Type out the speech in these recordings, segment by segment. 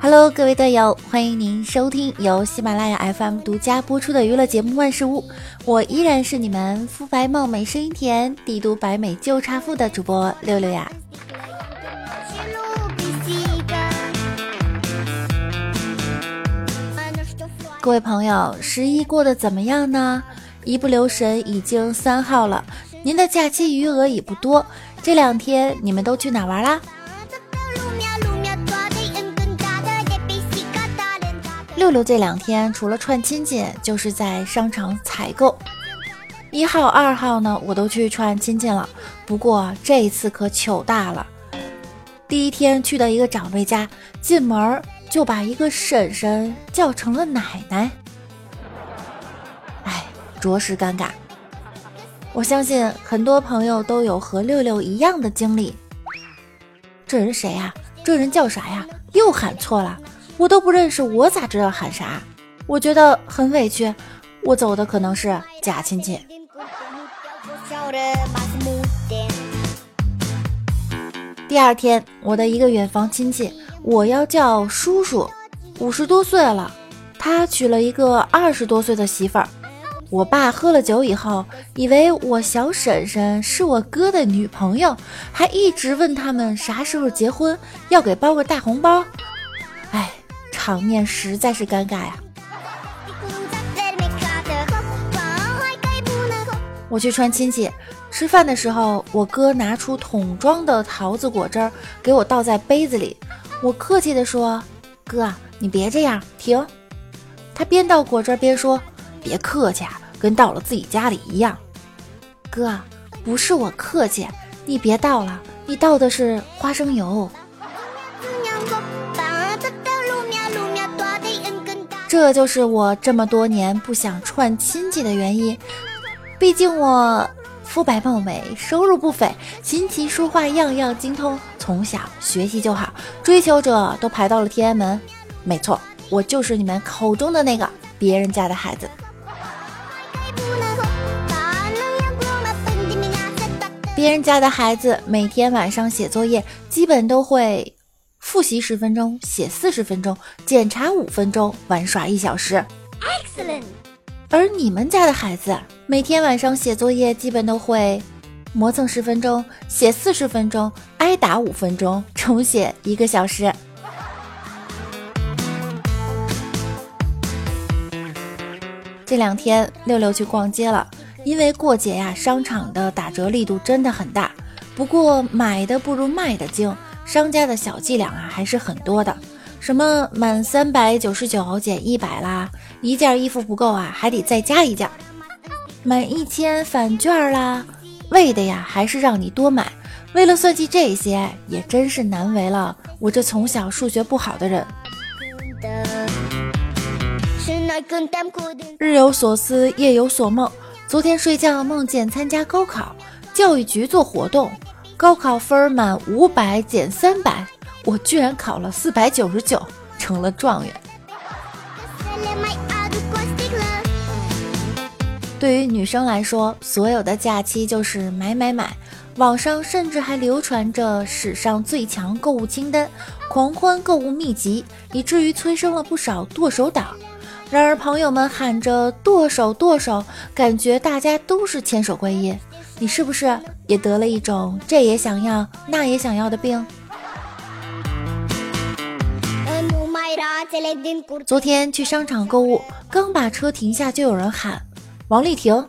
Hello，各位队友，欢迎您收听由喜马拉雅 FM 独家播出的娱乐节目《万事屋》，我依然是你们肤白貌美声音甜、帝都白美就差富的主播六六呀。各位朋友，十一过得怎么样呢？一不留神已经三号了。您的假期余额已不多，这两天你们都去哪玩啦？六六这两天除了串亲戚，就是在商场采购。一号、二号呢，我都去串亲戚了。不过这一次可糗大了，第一天去到一个长辈家，进门就把一个婶婶叫成了奶奶。哎，着实尴尬。我相信很多朋友都有和六六一样的经历。这人谁呀？这人叫啥呀？又喊错了。我都不认识，我咋知道喊啥？我觉得很委屈。我走的可能是假亲戚。第二天，我的一个远房亲戚，我要叫叔叔，五十多岁了，他娶了一个二十多岁的媳妇儿。我爸喝了酒以后，以为我小婶婶是我哥的女朋友，还一直问他们啥时候结婚，要给包个大红包。哎。场面实在是尴尬呀！我去串亲戚，吃饭的时候，我哥拿出桶装的桃子果汁儿给我倒在杯子里。我客气地说：“哥，你别这样，停。”他边倒果汁边说：“别客气，啊，跟到了自己家里一样。”哥，不是我客气，你别倒了，你倒的是花生油。这就是我这么多年不想串亲戚的原因。毕竟我肤白貌美，收入不菲，琴棋书画样样精通，从小学习就好，追求者都排到了天安门。没错，我就是你们口中的那个别人家的孩子。别人家的孩子每天晚上写作业，基本都会。复习十分钟，写四十分钟，检查五分钟，玩耍一小时。Excellent。而你们家的孩子每天晚上写作业，基本都会磨蹭十分钟，写四十分钟，挨打五分钟，重写一个小时。这两天六六去逛街了，因为过节呀，商场的打折力度真的很大，不过买的不如卖的精。商家的小伎俩啊，还是很多的，什么满三百九十九减一百啦，一件衣服不够啊，还得再加一件，满一千返券啦，为的呀还是让你多买。为了算计这些，也真是难为了我这从小数学不好的人。日有所思，夜有所梦。昨天睡觉梦见参加高考，教育局做活动。高考分满五百减三百，我居然考了四百九十九，成了状元。对于女生来说，所有的假期就是买买买。网上甚至还流传着史上最强购物清单、狂欢购物秘籍，以至于催生了不少剁手党。然而，朋友们喊着剁手剁手，感觉大家都是千手观音。你是不是也得了一种这也想要那也想要的病？昨天去商场购物，刚把车停下，就有人喊王丽婷。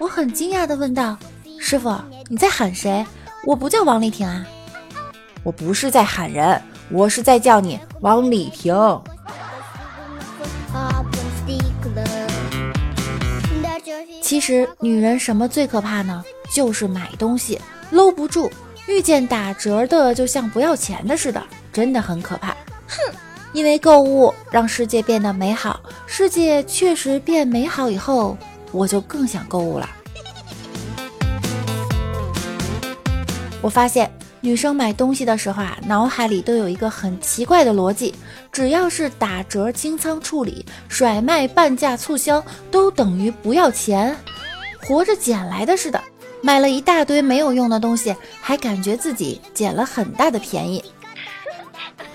我很惊讶地问道：“师傅，你在喊谁？我不叫王丽婷啊！我不是在喊人，我是在叫你王丽婷。”其实女人什么最可怕呢？就是买东西搂不住，遇见打折的就像不要钱的似的，真的很可怕。哼，因为购物让世界变得美好，世界确实变美好以后，我就更想购物了。我发现女生买东西的时候啊，脑海里都有一个很奇怪的逻辑：只要是打折、清仓处理、甩卖、半价促销，都等于不要钱。活着捡来的似的，买了一大堆没有用的东西，还感觉自己捡了很大的便宜。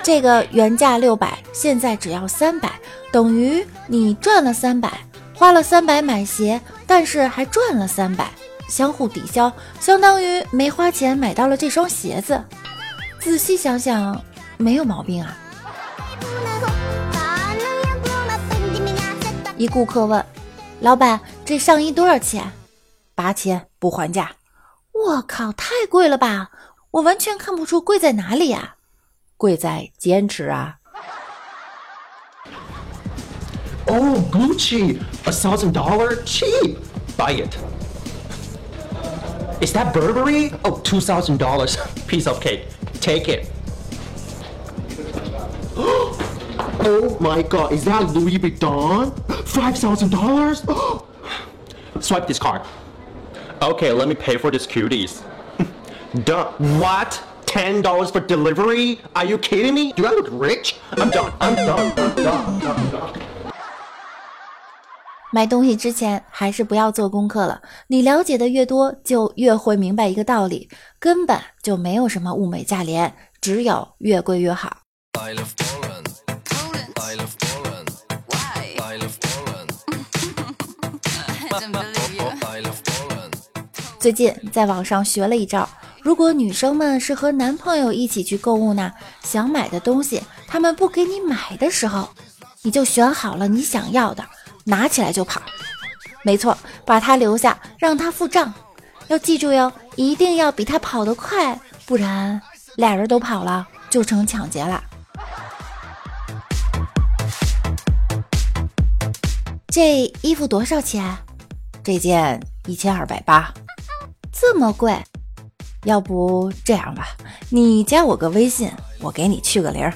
这个原价六百，现在只要三百，等于你赚了三百，花了三百买鞋，但是还赚了三百，相互抵消，相当于没花钱买到了这双鞋子。仔细想想，没有毛病啊。一顾客问：“老板，这上衣多少钱？”八千，不还价。我靠，太贵了吧！我完全看不出贵在哪里呀。贵在坚持啊。Oh, Gucci, a thousand dollar cheap. Buy it. Is that Burberry? Oh, Oh, two thousand dollars piece of cake. Take it. Oh my god, is that Louis Vuitton? Five thousand dollars? Swipe this card. Okay, let me pay for these cuties. Duh. What? Ten dollars for delivery? Are you kidding me? Do I look rich? I'm done. I'm done. I'm done. I'm done. 买东西之前还是不要做功课了。你了解的越多，就越会明白一个道理：根本就没有什么物美价廉，只有越贵越好。最近在网上学了一招，如果女生们是和男朋友一起去购物呢，想买的东西他们不给你买的时候，你就选好了你想要的，拿起来就跑。没错，把他留下，让他付账。要记住哟，一定要比他跑得快，不然俩人都跑了就成抢劫了。这衣服多少钱？这件一千二百八。这么贵，要不这样吧，你加我个微信，我给你去个零。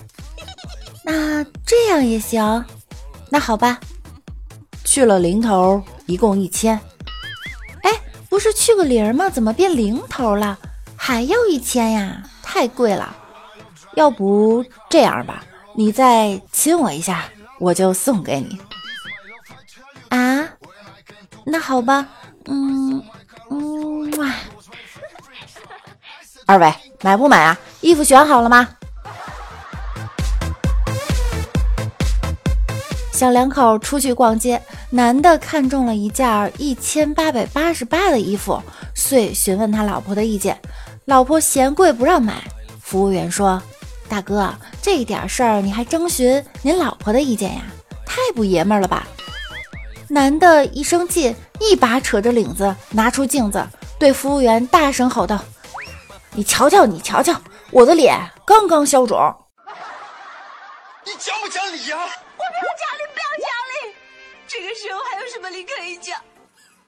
那这样也行，那好吧，去了零头，一共一千。哎，不是去个零吗？怎么变零头了？还要一千呀？太贵了。要不这样吧，你再亲我一下，我就送给你。啊？那好吧，嗯。嗯哇，二位买不买啊？衣服选好了吗？小两口出去逛街，男的看中了一件一千八百八十八的衣服，遂询问他老婆的意见。老婆嫌贵不让买。服务员说：“大哥，这点事儿你还征询您老婆的意见呀？太不爷们儿了吧！”男的一生气。一把扯着领子，拿出镜子，对服务员大声吼道：“你瞧瞧，你瞧瞧，我的脸刚刚消肿。你讲不讲理呀？我不要讲。这个时候还有什么理可以讲？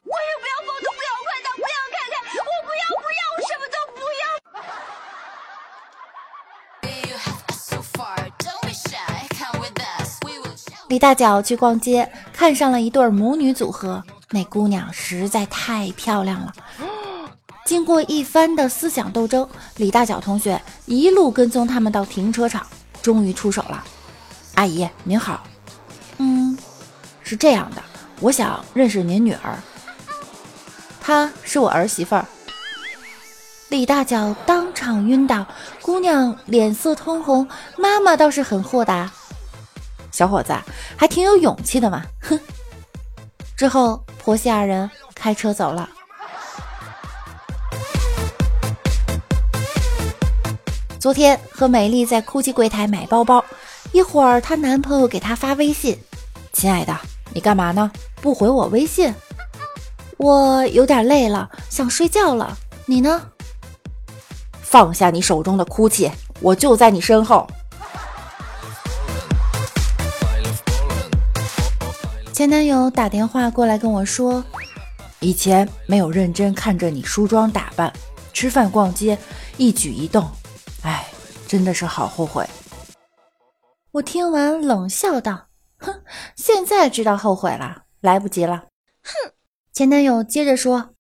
我也不要风度，不要快打，不要看看，我不要，不要，我什么都不要。”李大脚去逛街，看上了一对母女组合。那姑娘实在太漂亮了。经过一番的思想斗争，李大脚同学一路跟踪他们到停车场，终于出手了。阿姨您好，是这样的，我想认识您女儿，她是我儿媳妇儿。李大脚当场晕倒，姑娘脸色通红，妈妈倒是很豁达，小伙子还挺有勇气的嘛，哼。之后。婆媳二人开车走了。昨天和美丽在 GUCCI 柜台买包包，一会儿她男朋友给她发微信：“亲爱的，你干嘛呢？不回我微信？我有点累了，想睡觉了。你呢？放下你手中的哭泣我就在你身后。”前男友打电话过来跟我说：“以前没有认真看着你梳妆打扮、吃饭、逛街，一举一动，哎，真的是好后悔。”我听完冷笑道：“哼，现在知道后悔了，来不及了。”哼。前男友接着说：“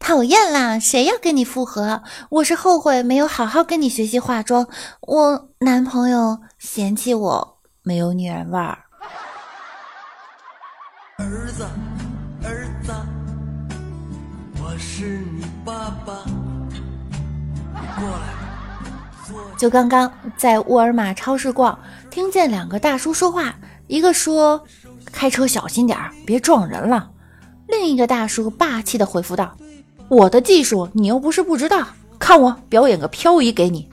讨厌啦，谁要跟你复合？我是后悔没有好好跟你学习化妆。我男朋友嫌弃我没有女人味儿。”儿子，儿子，我是你爸爸，你过来，就刚刚在沃尔玛超市逛，听见两个大叔说话，一个说：“开车小心点儿，别撞人了。”另一个大叔霸气的回复道：“我的技术你又不是不知道，看我表演个漂移给你。”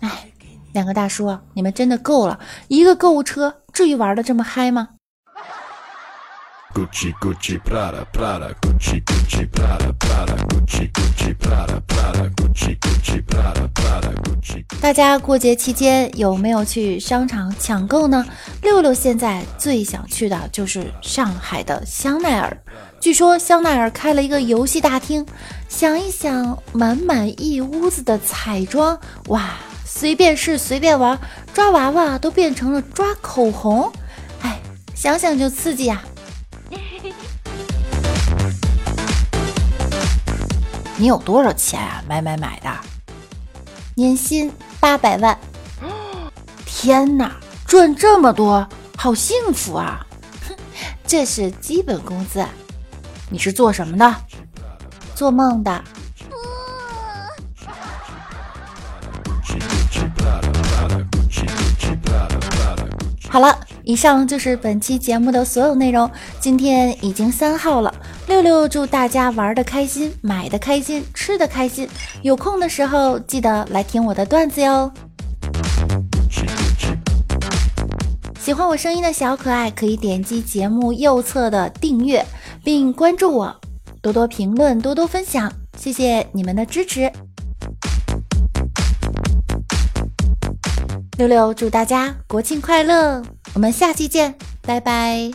哎，两个大叔，你们真的够了！一个购物车至于玩的这么嗨吗？大家过节期间有没有去商场抢购呢？六六现在最想去的就是上海的香奈儿，据说香奈儿开了一个游戏大厅，想一想，满满一屋子的彩妆，哇，随便试随便玩，抓娃娃都变成了抓口红，哎，想想就刺激呀！你有多少钱啊？买买买的，年薪八百万！天哪，赚这么多，好幸福啊！哼，这是基本工资。你是做什么的？做梦的。好了，以上就是本期节目的所有内容。今天已经三号了，六六祝大家玩的开心，买的开心，吃的开心。有空的时候记得来听我的段子哟。喜欢我声音的小可爱可以点击节目右侧的订阅，并关注我，多多评论，多多分享，谢谢你们的支持。六六祝大家国庆快乐！我们下期见，拜拜。